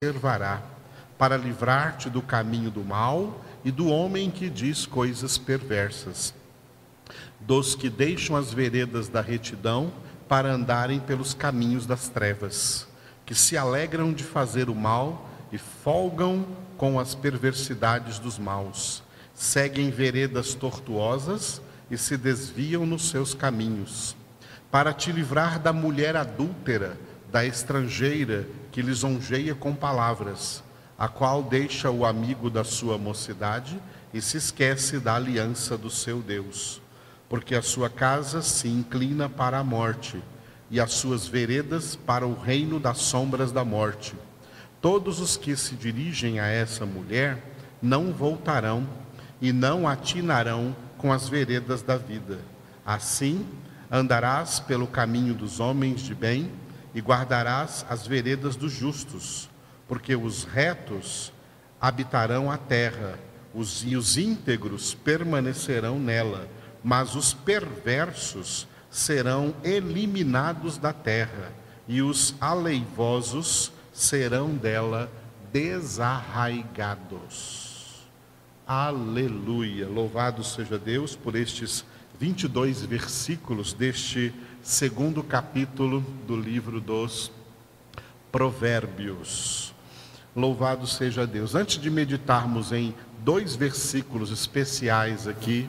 preservará, para livrar-te do caminho do mal e do homem que diz coisas perversas, dos que deixam as veredas da retidão para andarem pelos caminhos das trevas, que se alegram de fazer o mal e folgam com as perversidades dos maus, seguem veredas tortuosas e se desviam nos seus caminhos, para te livrar da mulher adúltera, da estrangeira que lisonjeia com palavras, a qual deixa o amigo da sua mocidade e se esquece da aliança do seu Deus, porque a sua casa se inclina para a morte e as suas veredas para o reino das sombras da morte. Todos os que se dirigem a essa mulher não voltarão e não atinarão com as veredas da vida. Assim, andarás pelo caminho dos homens de bem e guardarás as veredas dos justos, porque os retos habitarão a terra, os, e os íntegros permanecerão nela, mas os perversos serão eliminados da terra, e os aleivosos serão dela desarraigados. Aleluia! Louvado seja Deus por estes 22 versículos deste segundo capítulo do livro dos Provérbios. Louvado seja Deus. Antes de meditarmos em dois versículos especiais aqui,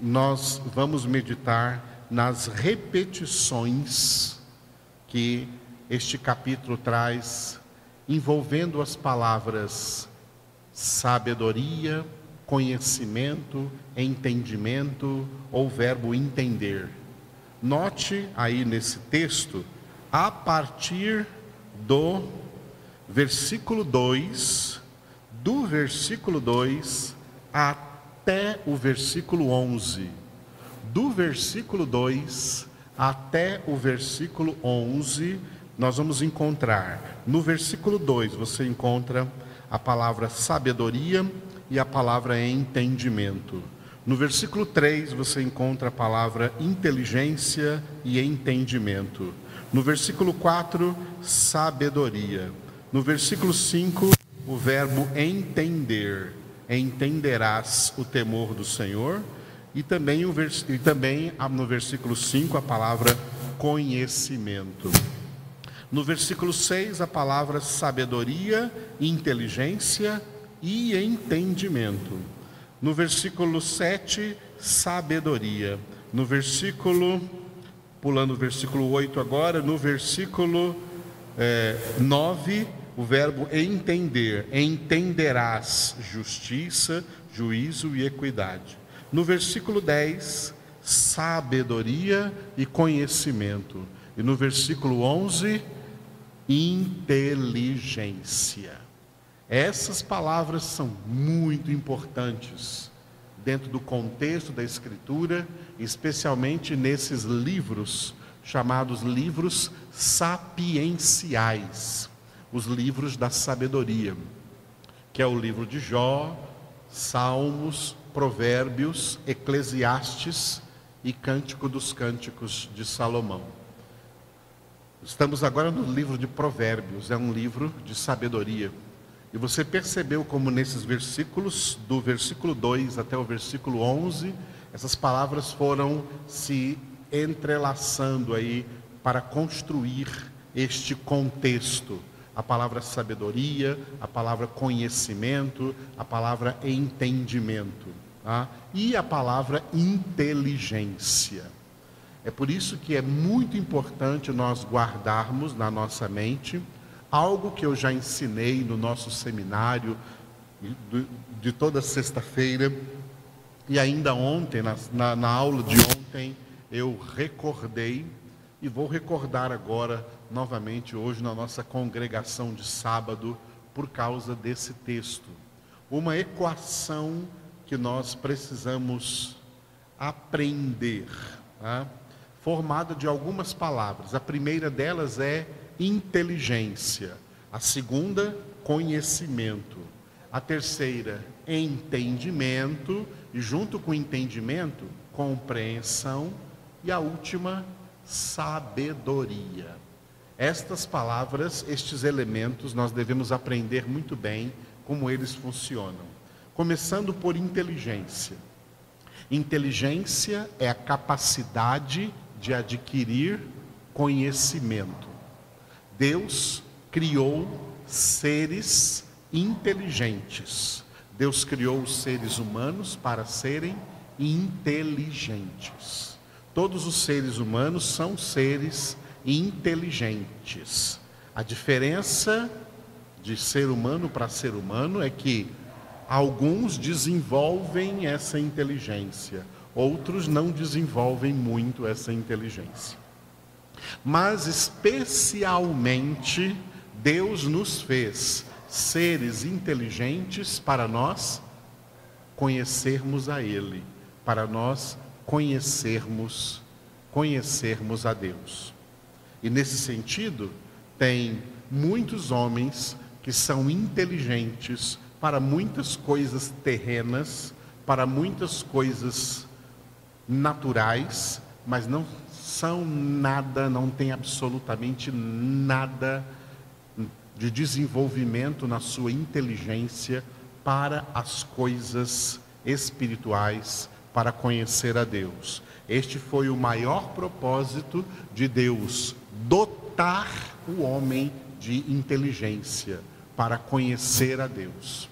nós vamos meditar nas repetições que este capítulo traz, envolvendo as palavras sabedoria, conhecimento, entendimento ou verbo entender. Note aí nesse texto, a partir do versículo 2, do versículo 2 até o versículo 11. Do versículo 2 até o versículo 11, nós vamos encontrar. No versículo 2, você encontra a palavra sabedoria e a palavra entendimento. No versículo 3 você encontra a palavra inteligência e entendimento. No versículo 4, sabedoria. No versículo 5, o verbo entender. Entenderás o temor do Senhor. E também, o vers... e também no versículo 5 a palavra conhecimento. No versículo 6, a palavra sabedoria, inteligência e entendimento. No versículo 7, sabedoria. No versículo, pulando o versículo 8 agora, no versículo é, 9, o verbo entender. Entenderás justiça, juízo e equidade. No versículo 10, sabedoria e conhecimento. E no versículo 11, inteligência. Essas palavras são muito importantes dentro do contexto da Escritura, especialmente nesses livros chamados livros sapienciais, os livros da sabedoria, que é o livro de Jó, Salmos, Provérbios, Eclesiastes e Cântico dos Cânticos de Salomão. Estamos agora no livro de Provérbios, é um livro de sabedoria. E você percebeu como nesses versículos, do versículo 2 até o versículo 11, essas palavras foram se entrelaçando aí para construir este contexto. A palavra sabedoria, a palavra conhecimento, a palavra entendimento tá? e a palavra inteligência. É por isso que é muito importante nós guardarmos na nossa mente algo que eu já ensinei no nosso seminário de toda sexta-feira, e ainda ontem, na, na, na aula de ontem, eu recordei e vou recordar agora novamente hoje na nossa congregação de sábado por causa desse texto. Uma equação que nós precisamos aprender, tá? formada de algumas palavras. A primeira delas é inteligência. A segunda, conhecimento. A terceira, entendimento. E junto com entendimento, compreensão. E a última, sabedoria. Estas palavras, estes elementos, nós devemos aprender muito bem como eles funcionam. Começando por inteligência. Inteligência é a capacidade de adquirir conhecimento. Deus criou seres inteligentes. Deus criou os seres humanos para serem inteligentes. Todos os seres humanos são seres inteligentes. A diferença de ser humano para ser humano é que alguns desenvolvem essa inteligência, outros não desenvolvem muito essa inteligência. Mas especialmente Deus nos fez seres inteligentes para nós conhecermos a Ele, para nós conhecermos, conhecermos a Deus. E nesse sentido, tem muitos homens que são inteligentes para muitas coisas terrenas, para muitas coisas naturais, mas não são nada, não tem absolutamente nada de desenvolvimento na sua inteligência para as coisas espirituais, para conhecer a Deus. Este foi o maior propósito de Deus, dotar o homem de inteligência para conhecer a Deus.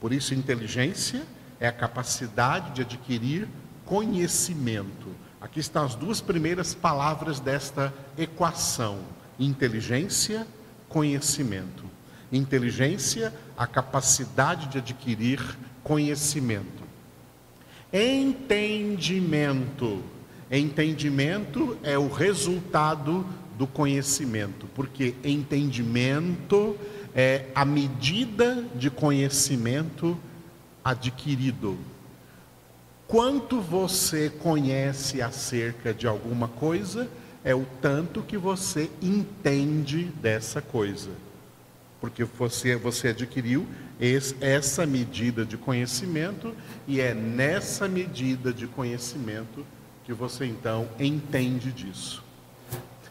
Por isso, inteligência é a capacidade de adquirir conhecimento. Aqui estão as duas primeiras palavras desta equação: inteligência, conhecimento. Inteligência, a capacidade de adquirir conhecimento. Entendimento. Entendimento é o resultado do conhecimento, porque entendimento é a medida de conhecimento adquirido. Quanto você conhece acerca de alguma coisa, é o tanto que você entende dessa coisa. Porque você, você adquiriu esse, essa medida de conhecimento, e é nessa medida de conhecimento que você então entende disso.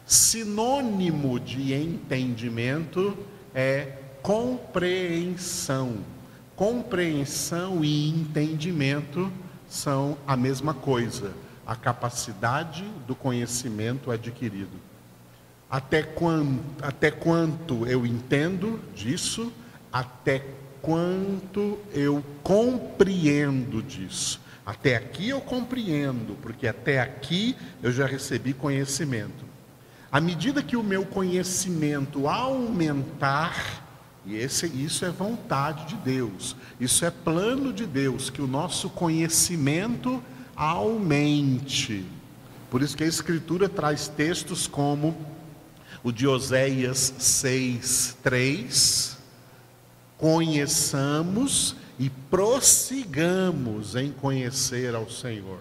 Sinônimo de entendimento é compreensão. Compreensão e entendimento são a mesma coisa, a capacidade do conhecimento adquirido. Até quanto, até quanto eu entendo disso, até quanto eu compreendo disso. Até aqui eu compreendo, porque até aqui eu já recebi conhecimento. À medida que o meu conhecimento aumentar, e esse, isso é vontade de Deus, isso é plano de Deus, que o nosso conhecimento aumente. Por isso que a Escritura traz textos como o de Oséias 6, 3, conheçamos e prossigamos em conhecer ao Senhor.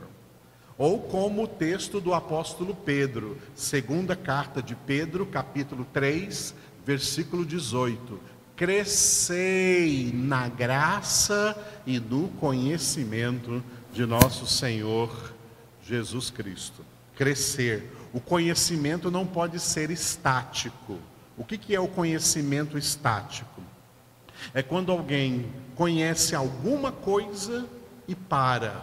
Ou como o texto do apóstolo Pedro, segunda carta de Pedro, capítulo 3, versículo 18: Crescei na graça e no conhecimento de nosso Senhor Jesus Cristo. Crescer. O conhecimento não pode ser estático. O que, que é o conhecimento estático? É quando alguém conhece alguma coisa e para.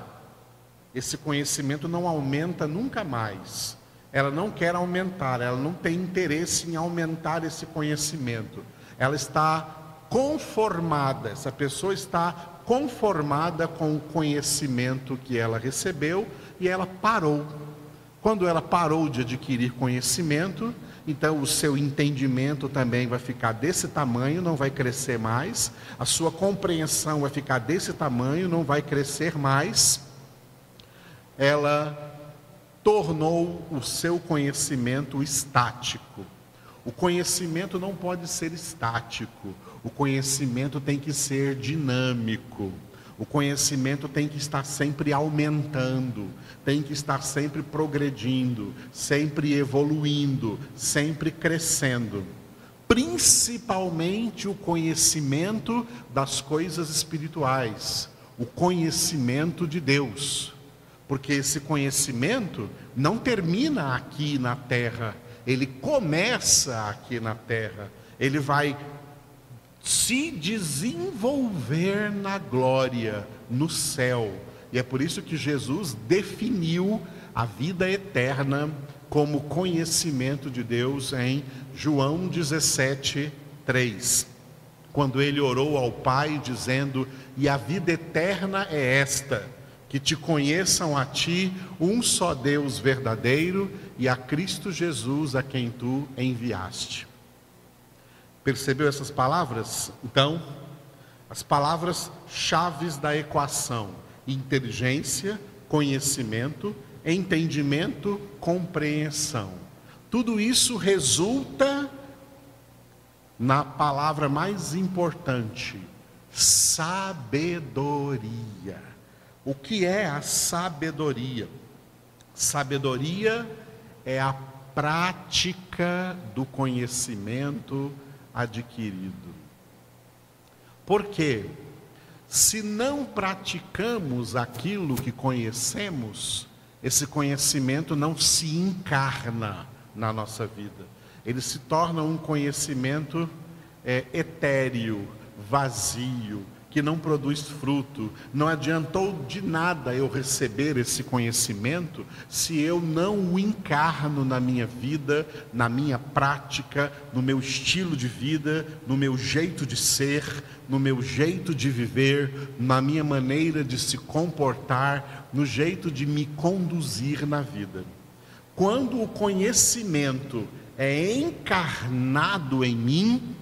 Esse conhecimento não aumenta nunca mais. Ela não quer aumentar, ela não tem interesse em aumentar esse conhecimento. Ela está conformada, essa pessoa está conformada com o conhecimento que ela recebeu e ela parou. Quando ela parou de adquirir conhecimento, então o seu entendimento também vai ficar desse tamanho, não vai crescer mais, a sua compreensão vai ficar desse tamanho, não vai crescer mais. Ela tornou o seu conhecimento estático. O conhecimento não pode ser estático, o conhecimento tem que ser dinâmico. O conhecimento tem que estar sempre aumentando, tem que estar sempre progredindo, sempre evoluindo, sempre crescendo. Principalmente o conhecimento das coisas espirituais, o conhecimento de Deus. Porque esse conhecimento não termina aqui na terra, ele começa aqui na terra, ele vai se desenvolver na glória, no céu. E é por isso que Jesus definiu a vida eterna como conhecimento de Deus em João 17, 3. Quando ele orou ao Pai, dizendo: E a vida eterna é esta, que te conheçam a ti, um só Deus verdadeiro, e a Cristo Jesus, a quem tu enviaste. Percebeu essas palavras? Então, as palavras chaves da equação: inteligência, conhecimento, entendimento, compreensão. Tudo isso resulta na palavra mais importante, sabedoria. O que é a sabedoria? Sabedoria é a prática do conhecimento adquirido. Por quê? Se não praticamos aquilo que conhecemos, esse conhecimento não se encarna na nossa vida. Ele se torna um conhecimento é, etéreo, vazio, que não produz fruto. Não adiantou de nada eu receber esse conhecimento se eu não o encarno na minha vida, na minha prática, no meu estilo de vida, no meu jeito de ser, no meu jeito de viver, na minha maneira de se comportar, no jeito de me conduzir na vida. Quando o conhecimento é encarnado em mim,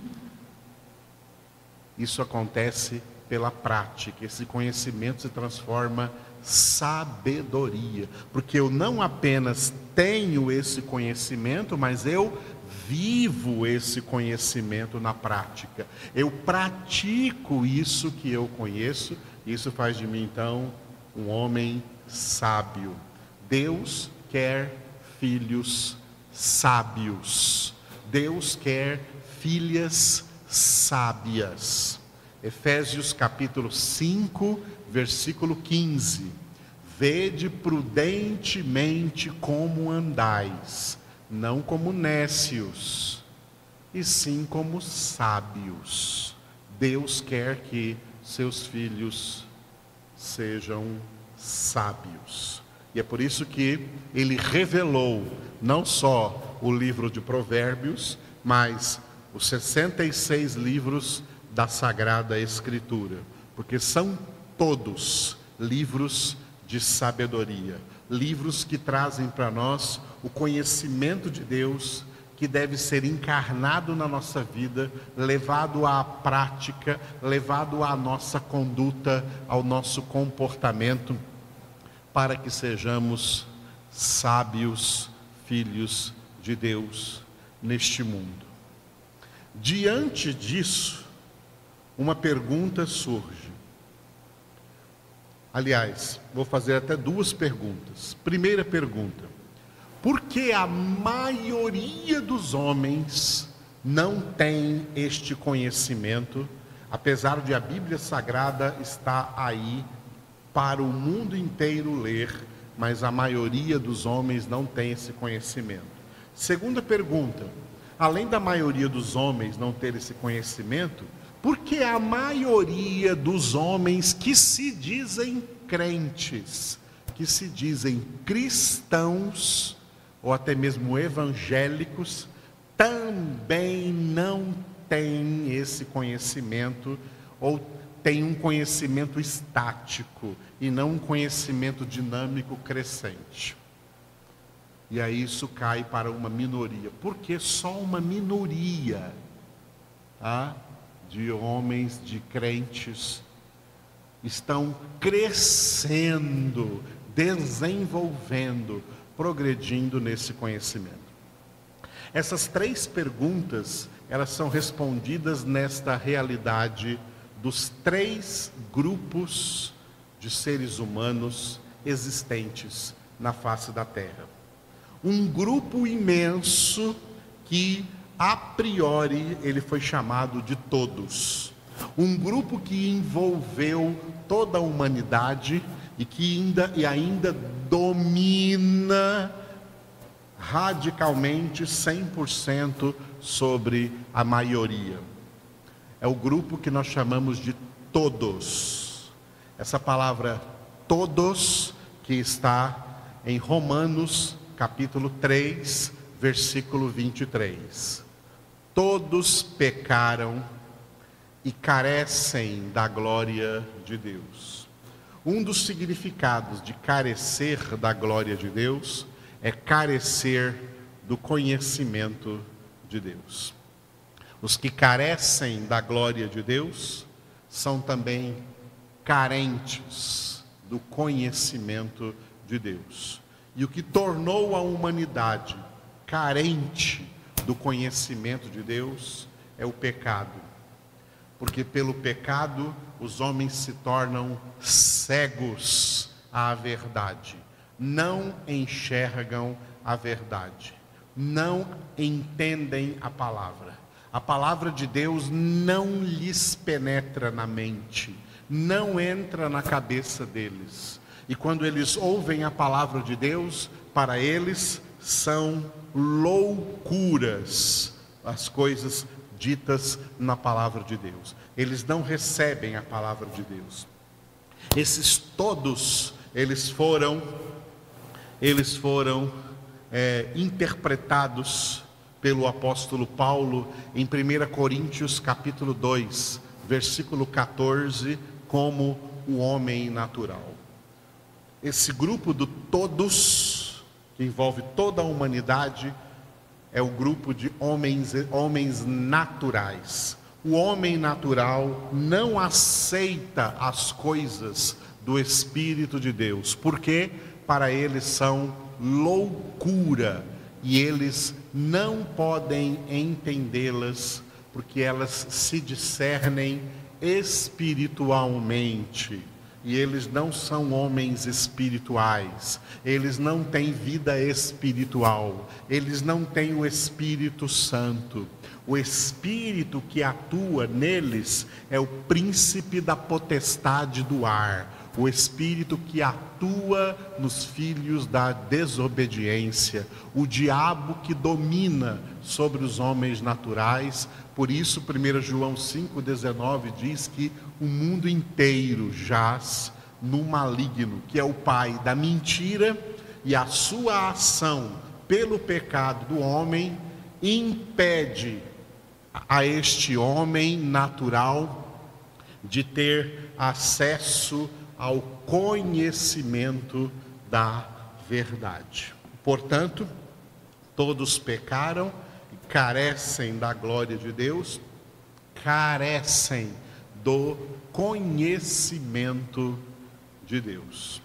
isso acontece pela prática. Esse conhecimento se transforma sabedoria, porque eu não apenas tenho esse conhecimento, mas eu vivo esse conhecimento na prática. Eu pratico isso que eu conheço, isso faz de mim então um homem sábio. Deus quer filhos sábios. Deus quer filhas sábias. Efésios capítulo 5, versículo 15. Vede prudentemente como andais, não como nécios, e sim como sábios. Deus quer que seus filhos sejam sábios. E é por isso que ele revelou não só o livro de Provérbios, mas os 66 livros da Sagrada Escritura, porque são todos livros de sabedoria, livros que trazem para nós o conhecimento de Deus que deve ser encarnado na nossa vida, levado à prática, levado à nossa conduta, ao nosso comportamento, para que sejamos sábios filhos de Deus neste mundo. Diante disso, uma pergunta surge. Aliás, vou fazer até duas perguntas. Primeira pergunta: por que a maioria dos homens não tem este conhecimento, apesar de a Bíblia Sagrada estar aí para o mundo inteiro ler, mas a maioria dos homens não tem esse conhecimento? Segunda pergunta: além da maioria dos homens não ter esse conhecimento, porque a maioria dos homens que se dizem crentes, que se dizem cristãos, ou até mesmo evangélicos, também não tem esse conhecimento, ou tem um conhecimento estático e não um conhecimento dinâmico crescente. E aí isso cai para uma minoria. Porque só uma minoria ah, de homens, de crentes, estão crescendo, desenvolvendo, progredindo nesse conhecimento. Essas três perguntas, elas são respondidas nesta realidade dos três grupos de seres humanos existentes na face da Terra. Um grupo imenso que a priori ele foi chamado de todos. Um grupo que envolveu toda a humanidade e que ainda e ainda domina radicalmente 100% sobre a maioria. É o grupo que nós chamamos de todos. Essa palavra todos que está em Romanos capítulo 3, versículo 23. Todos pecaram e carecem da glória de Deus. Um dos significados de carecer da glória de Deus é carecer do conhecimento de Deus. Os que carecem da glória de Deus são também carentes do conhecimento de Deus. E o que tornou a humanidade carente do conhecimento de Deus é o pecado. Porque pelo pecado os homens se tornam cegos à verdade, não enxergam a verdade, não entendem a palavra. A palavra de Deus não lhes penetra na mente, não entra na cabeça deles. E quando eles ouvem a palavra de Deus, para eles são loucuras as coisas ditas na palavra de Deus. Eles não recebem a palavra de Deus. Esses todos, eles foram, eles foram é, interpretados pelo apóstolo Paulo em 1 Coríntios capítulo 2, versículo 14, como o homem natural. Esse grupo do todos, que envolve toda a humanidade, é o grupo de homens, homens naturais. O homem natural não aceita as coisas do Espírito de Deus, porque para eles são loucura e eles não podem entendê-las, porque elas se discernem espiritualmente. E eles não são homens espirituais, eles não têm vida espiritual, eles não têm o Espírito Santo. O Espírito que atua neles é o príncipe da potestade do ar, o Espírito que atua nos filhos da desobediência, o diabo que domina sobre os homens naturais. Por isso, 1 João 5,19 diz que o mundo inteiro jaz no maligno, que é o pai da mentira, e a sua ação pelo pecado do homem impede a este homem natural de ter acesso ao conhecimento da verdade. Portanto, todos pecaram e carecem da glória de Deus, carecem do conhecimento de Deus.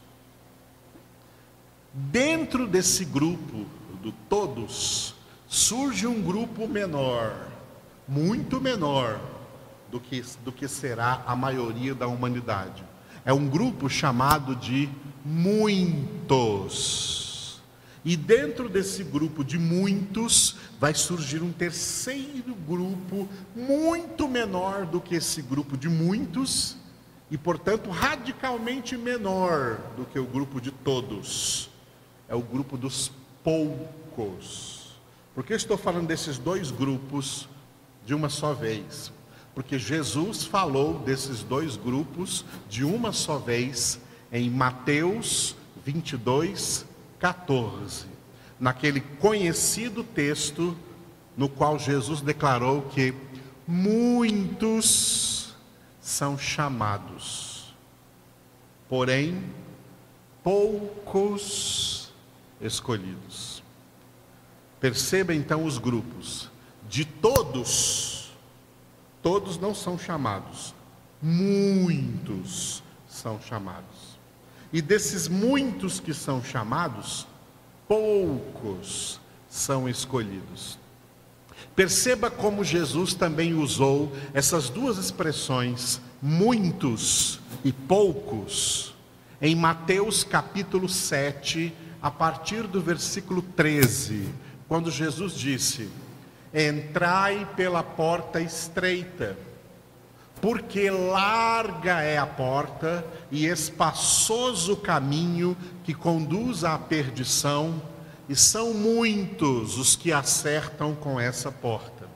Dentro desse grupo do todos, surge um grupo menor, muito menor do que, do que será a maioria da humanidade. É um grupo chamado de muitos. E dentro desse grupo de muitos, vai surgir um terceiro grupo, muito menor do que esse grupo de muitos, e portanto radicalmente menor do que o grupo de todos. É o grupo dos poucos. Por que estou falando desses dois grupos de uma só vez? Porque Jesus falou desses dois grupos de uma só vez em Mateus 22, 14, naquele conhecido texto no qual Jesus declarou que muitos são chamados, porém poucos escolhidos. Perceba então os grupos. De todos, todos não são chamados, muitos são chamados. E desses muitos que são chamados, poucos são escolhidos. Perceba como Jesus também usou essas duas expressões, muitos e poucos, em Mateus capítulo 7, a partir do versículo 13, quando Jesus disse: Entrai pela porta estreita porque larga é a porta e espaçoso o caminho que conduz à perdição, e são muitos os que acertam com essa porta.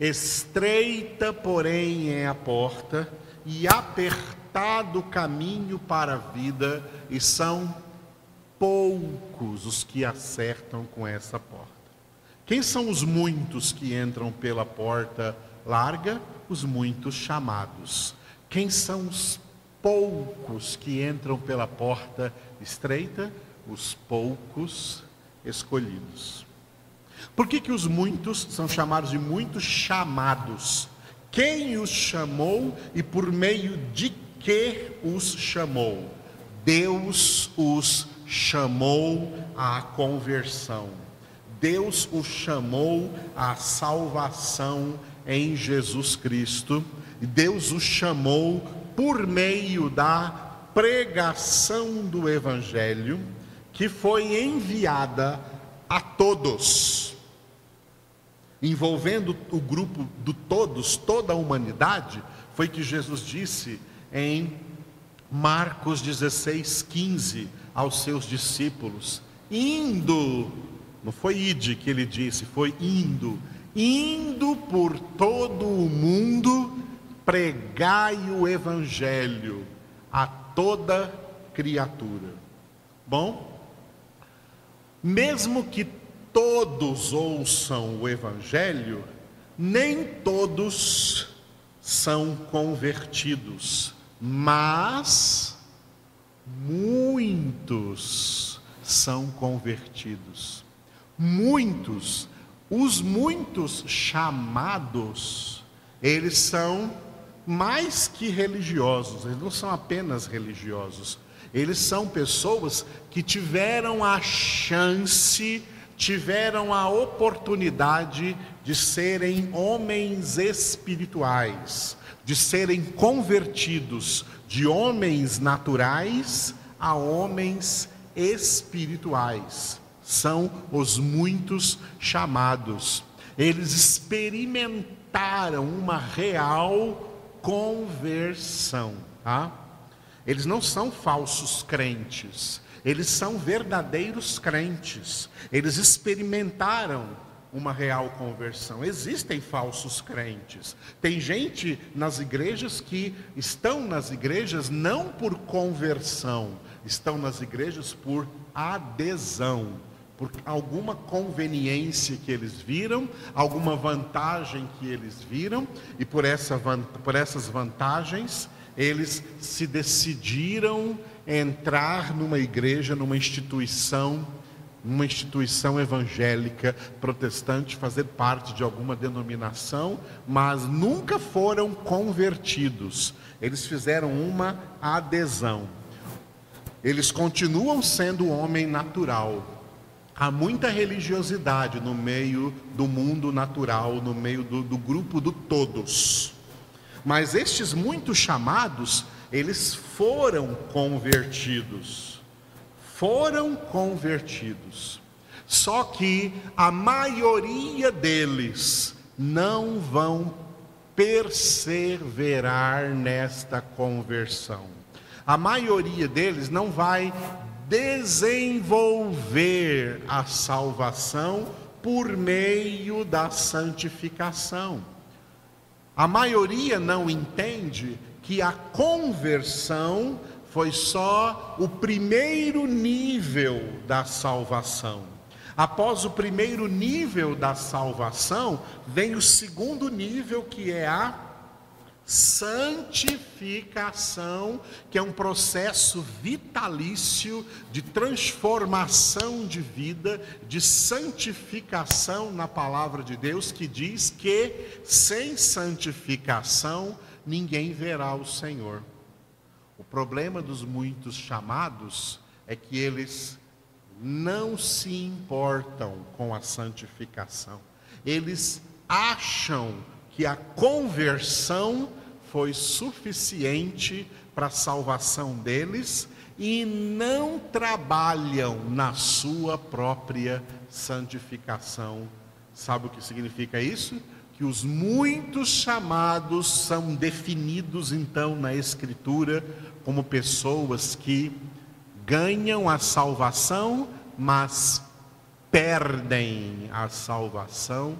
Estreita, porém, é a porta, e apertado o caminho para a vida, e são poucos os que acertam com essa porta. Quem são os muitos que entram pela porta larga? Os muitos chamados. Quem são os poucos que entram pela porta estreita? Os poucos escolhidos. Por que, que os muitos são chamados de muitos chamados? Quem os chamou e por meio de que os chamou? Deus os chamou à conversão. Deus os chamou à salvação em Jesus Cristo. E Deus os chamou por meio da pregação do Evangelho, que foi enviada a todos, envolvendo o grupo do todos, toda a humanidade, foi que Jesus disse em Marcos 16, 15 aos seus discípulos: indo, não foi ide que ele disse, foi indo, indo por todo o mundo, pregai o evangelho a toda criatura. Bom, mesmo que todos ouçam o Evangelho, nem todos são convertidos, mas muitos são convertidos. Muitos, os muitos chamados, eles são mais que religiosos, eles não são apenas religiosos, eles são pessoas que tiveram a chance, tiveram a oportunidade de serem homens espirituais, de serem convertidos de homens naturais a homens espirituais. São os muitos chamados. Eles experimentaram uma real conversão, tá? Eles não são falsos crentes, eles são verdadeiros crentes. Eles experimentaram uma real conversão. Existem falsos crentes. Tem gente nas igrejas que estão nas igrejas não por conversão, estão nas igrejas por adesão, por alguma conveniência que eles viram, alguma vantagem que eles viram, e por, essa, por essas vantagens eles se decidiram entrar numa igreja, numa instituição, numa instituição evangélica protestante, fazer parte de alguma denominação, mas nunca foram convertidos. Eles fizeram uma adesão. Eles continuam sendo homem natural. Há muita religiosidade no meio do mundo natural, no meio do, do grupo do todos. Mas estes muitos chamados, eles foram convertidos. Foram convertidos. Só que a maioria deles não vão perseverar nesta conversão. A maioria deles não vai desenvolver a salvação por meio da santificação. A maioria não entende que a conversão foi só o primeiro nível da salvação. Após o primeiro nível da salvação, vem o segundo nível, que é a santificação, que é um processo vitalício de transformação de vida, de santificação na palavra de Deus, que diz que sem santificação ninguém verá o Senhor. O problema dos muitos chamados é que eles não se importam com a santificação. Eles acham que a conversão foi suficiente para a salvação deles e não trabalham na sua própria santificação. Sabe o que significa isso? Que os muitos chamados são definidos então na Escritura como pessoas que ganham a salvação mas perdem a salvação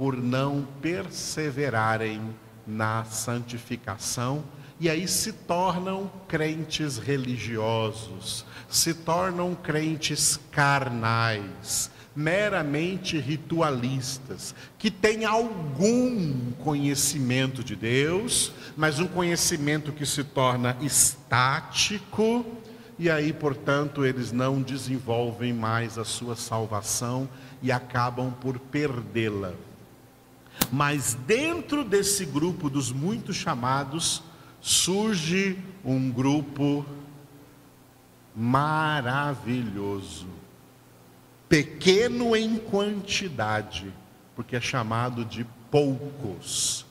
por não perseverarem na santificação e aí se tornam crentes religiosos, se tornam crentes carnais, meramente ritualistas, que têm algum conhecimento de Deus, mas um conhecimento que se torna estático, e aí, portanto, eles não desenvolvem mais a sua salvação e acabam por perdê-la. Mas dentro desse grupo dos muitos chamados, surge um grupo maravilhoso, pequeno em quantidade, porque é chamado de poucos,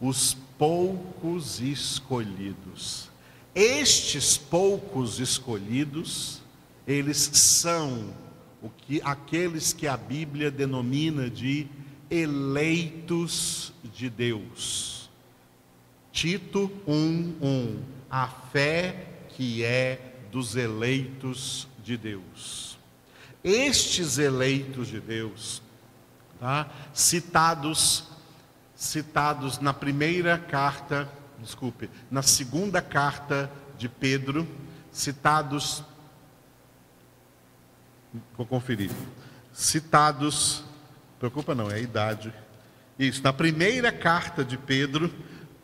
os poucos escolhidos. Estes poucos escolhidos, eles são o que aqueles que a Bíblia denomina de eleitos de Deus. Tito 1:1 A fé que é dos eleitos de Deus. Estes eleitos de Deus, tá? citados citados na primeira carta, desculpe, na segunda carta de Pedro, citados Vou conferir. Citados, preocupa não, é a idade. Isso, na primeira carta de Pedro,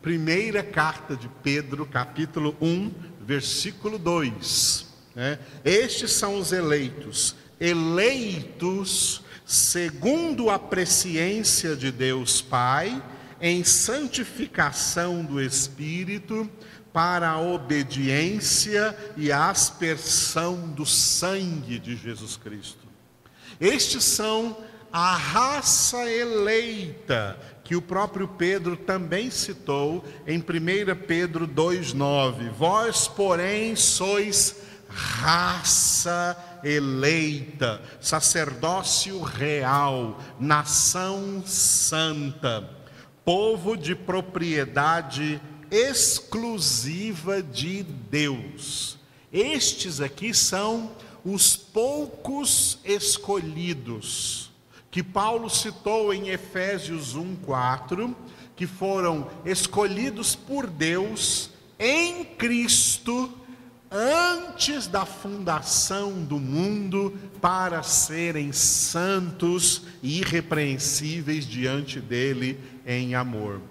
primeira carta de Pedro, capítulo 1, versículo 2. Né? Estes são os eleitos, eleitos segundo a presciência de Deus Pai, em santificação do Espírito, para a obediência e a aspersão do sangue de Jesus Cristo. Estes são a raça eleita, que o próprio Pedro também citou em 1 Pedro 2,9: Vós, porém, sois raça eleita, sacerdócio real, nação santa, povo de propriedade exclusiva de Deus. Estes aqui são os poucos escolhidos que Paulo citou em Efésios 1:4, que foram escolhidos por Deus em Cristo antes da fundação do mundo para serem santos e irrepreensíveis diante dele em amor.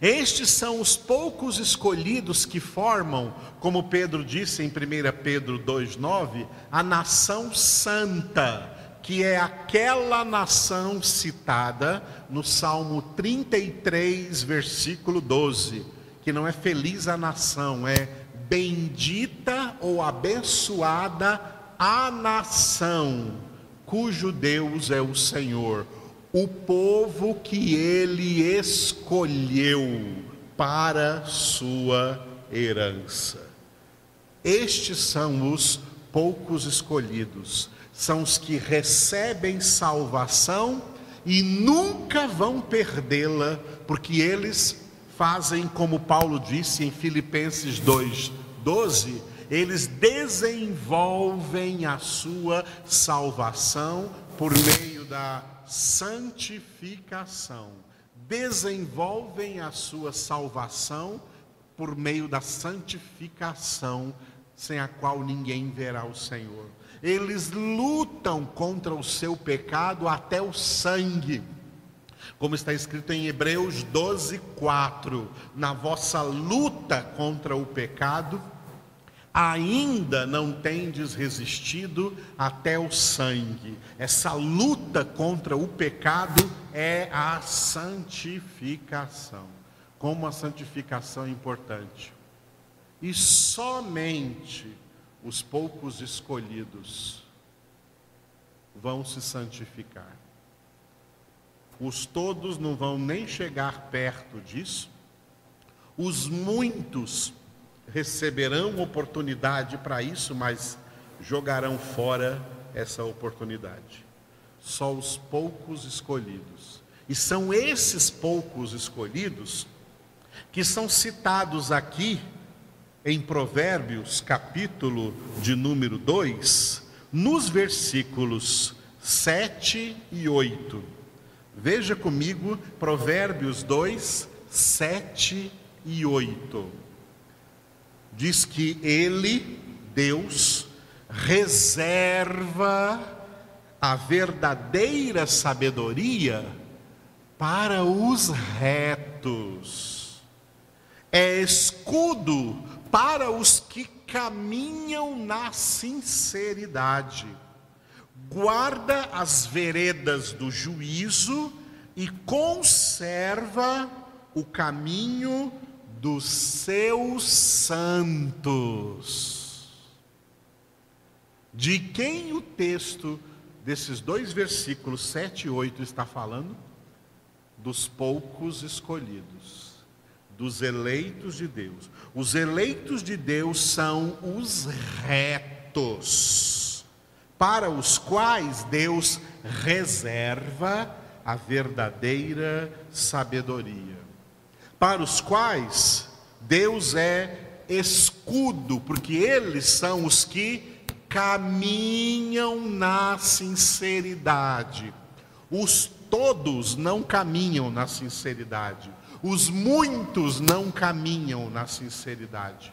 Estes são os poucos escolhidos que formam, como Pedro disse em 1 Pedro 2,9, a nação santa, que é aquela nação citada no Salmo 33, versículo 12, que não é feliz a nação, é bendita ou abençoada a nação, cujo Deus é o Senhor o povo que ele escolheu para sua herança. Estes são os poucos escolhidos, são os que recebem salvação e nunca vão perdê-la, porque eles fazem como Paulo disse em Filipenses 2:12, eles desenvolvem a sua salvação por meio da santificação. Desenvolvem a sua salvação por meio da santificação, sem a qual ninguém verá o Senhor. Eles lutam contra o seu pecado até o sangue. Como está escrito em Hebreus 12, 4: Na vossa luta contra o pecado, ainda não tendes resistido até o sangue. Essa luta contra o pecado é a santificação. Como a santificação é importante. E somente os poucos escolhidos vão se santificar. Os todos não vão nem chegar perto disso. Os muitos receberão oportunidade para isso, mas jogarão fora essa oportunidade. Só os poucos escolhidos. E são esses poucos escolhidos que são citados aqui em Provérbios, capítulo de número 2, nos versículos 7 e 8. Veja comigo Provérbios 2, 7 e 8. Diz que ele, Deus, reserva a verdadeira sabedoria para os retos, é escudo para os que caminham na sinceridade, guarda as veredas do juízo e conserva o caminho dos seus santos. De quem o texto desses dois versículos 7 e 8 está falando? Dos poucos escolhidos, dos eleitos de Deus. Os eleitos de Deus são os retos, para os quais Deus reserva a verdadeira sabedoria, para os quais Deus é escudo, porque eles são os que caminham na sinceridade. Os todos não caminham na sinceridade. Os muitos não caminham na sinceridade.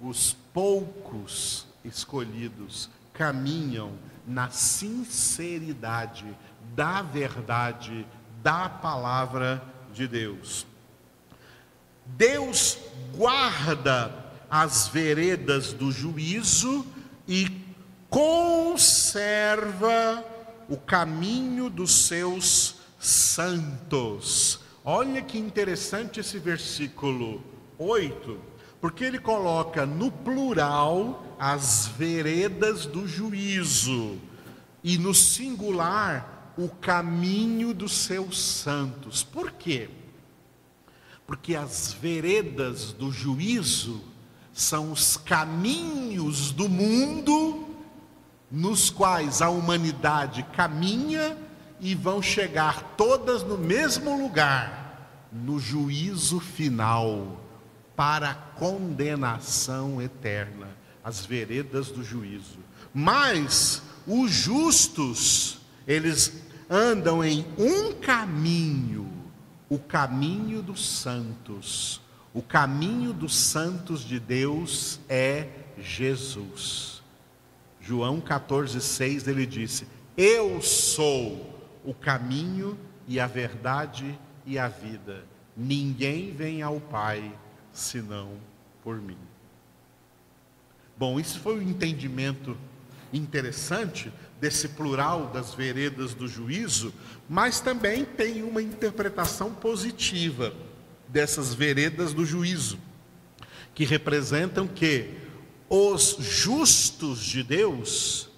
Os poucos escolhidos caminham na sinceridade da verdade da palavra de Deus. Deus guarda as veredas do juízo e conserva o caminho dos seus santos. Olha que interessante esse versículo 8, porque ele coloca no plural as veredas do juízo e no singular o caminho dos seus santos. Por quê? Porque as veredas do juízo são os caminhos do mundo nos quais a humanidade caminha e vão chegar todas no mesmo lugar, no juízo final, para condenação eterna, as veredas do juízo. Mas os justos, eles andam em um caminho, o caminho dos santos. O caminho dos santos de Deus é Jesus. João 14,6 ele disse: Eu sou o caminho e a verdade e a vida. Ninguém vem ao Pai senão por mim. Bom, isso foi um entendimento interessante desse plural das veredas do juízo, mas também tem uma interpretação positiva dessas veredas do juízo, que representam que os justos de Deus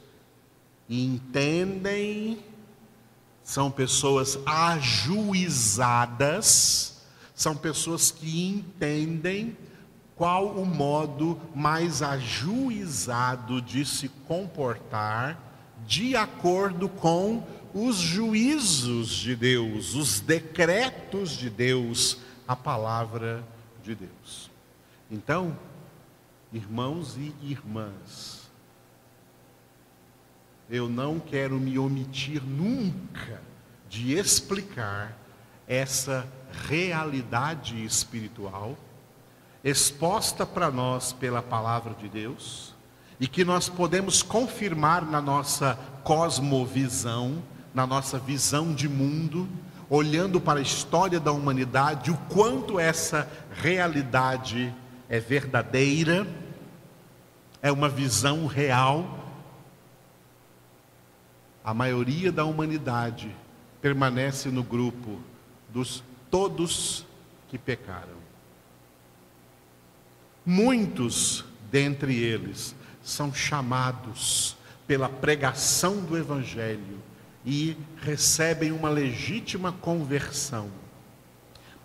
entendem, são pessoas ajuizadas, são pessoas que entendem qual o modo mais ajuizado de se comportar de acordo com os juízos de Deus, os decretos de Deus, a palavra de Deus. Então, irmãos e irmãs, eu não quero me omitir nunca de explicar essa realidade espiritual exposta para nós pela palavra de Deus e que nós podemos confirmar na nossa cosmovisão, na nossa visão de mundo, olhando para a história da humanidade, o quanto essa realidade é verdadeira, é uma visão real. A maioria da humanidade permanece no grupo dos todos que pecaram. Muitos dentre eles são chamados pela pregação do Evangelho e recebem uma legítima conversão.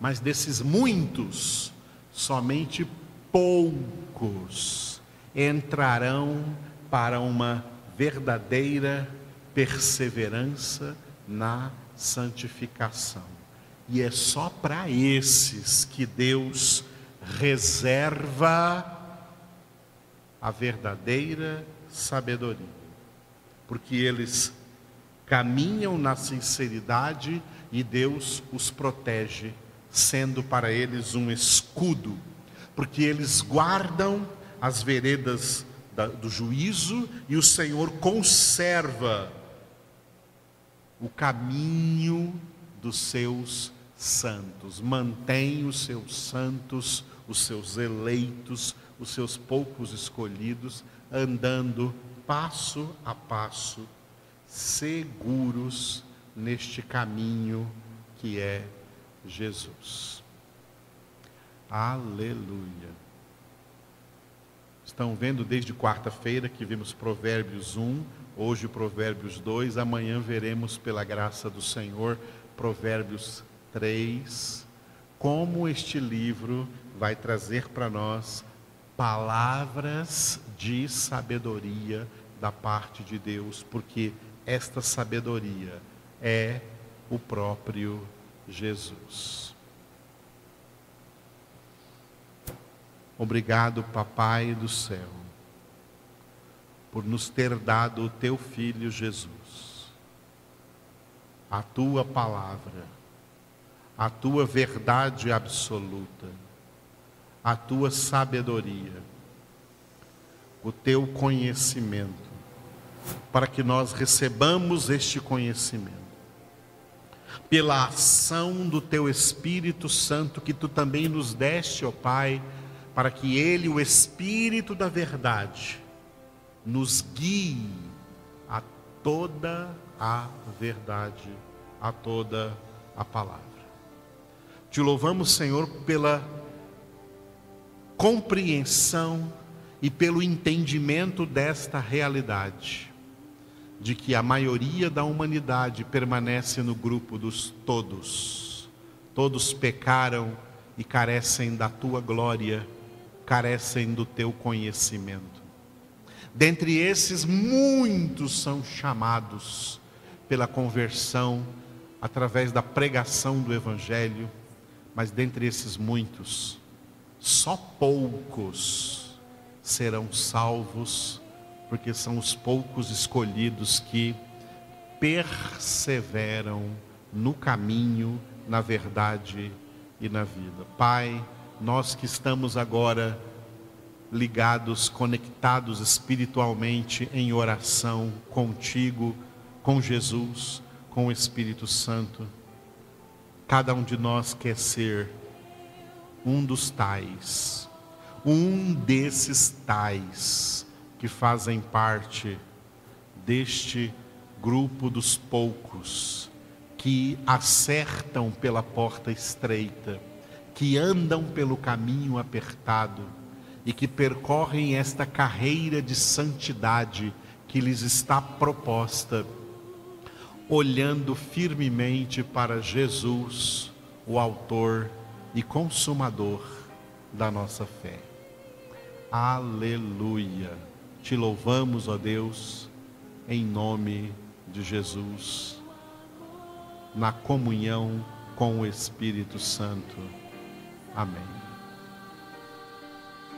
Mas desses muitos, somente poucos entrarão para uma verdadeira perseverança na santificação. E é só para esses que Deus reserva a verdadeira sabedoria. porque eles caminham na sinceridade e Deus os protege, sendo para eles um escudo, porque eles guardam as veredas do juízo e o Senhor conserva o caminho dos seus santos, mantém os seus santos, os seus eleitos, os seus poucos escolhidos, andando passo a passo, seguros neste caminho que é Jesus. Aleluia. Estão vendo desde quarta-feira que vimos Provérbios 1, hoje Provérbios 2, amanhã veremos pela graça do Senhor Provérbios 3, como este livro vai trazer para nós palavras de sabedoria da parte de Deus, porque esta sabedoria é o próprio Jesus. Obrigado, Papai do céu, por nos ter dado o teu filho Jesus, a tua palavra, a tua verdade absoluta, a tua sabedoria, o teu conhecimento, para que nós recebamos este conhecimento. Pela ação do teu Espírito Santo que tu também nos deste, ó Pai, para que ele, o Espírito da verdade, nos guie a toda a verdade, a toda a palavra. Te louvamos, Senhor, pela compreensão e pelo entendimento desta realidade de que a maioria da humanidade permanece no grupo dos todos. Todos pecaram e carecem da tua glória, carecem do teu conhecimento. Dentre esses, muitos são chamados pela conversão através da pregação do Evangelho, mas dentre esses muitos, só poucos serão salvos porque são os poucos escolhidos que perseveram no caminho, na verdade e na vida. Pai, nós que estamos agora ligados, conectados espiritualmente em oração contigo, com Jesus, com o Espírito Santo, cada um de nós quer ser um dos tais, um desses tais que fazem parte deste grupo dos poucos que acertam pela porta estreita, que andam pelo caminho apertado e que percorrem esta carreira de santidade que lhes está proposta, olhando firmemente para Jesus, o Autor e Consumador da nossa fé. Aleluia. Te louvamos, ó Deus, em nome de Jesus, na comunhão com o Espírito Santo. Amém.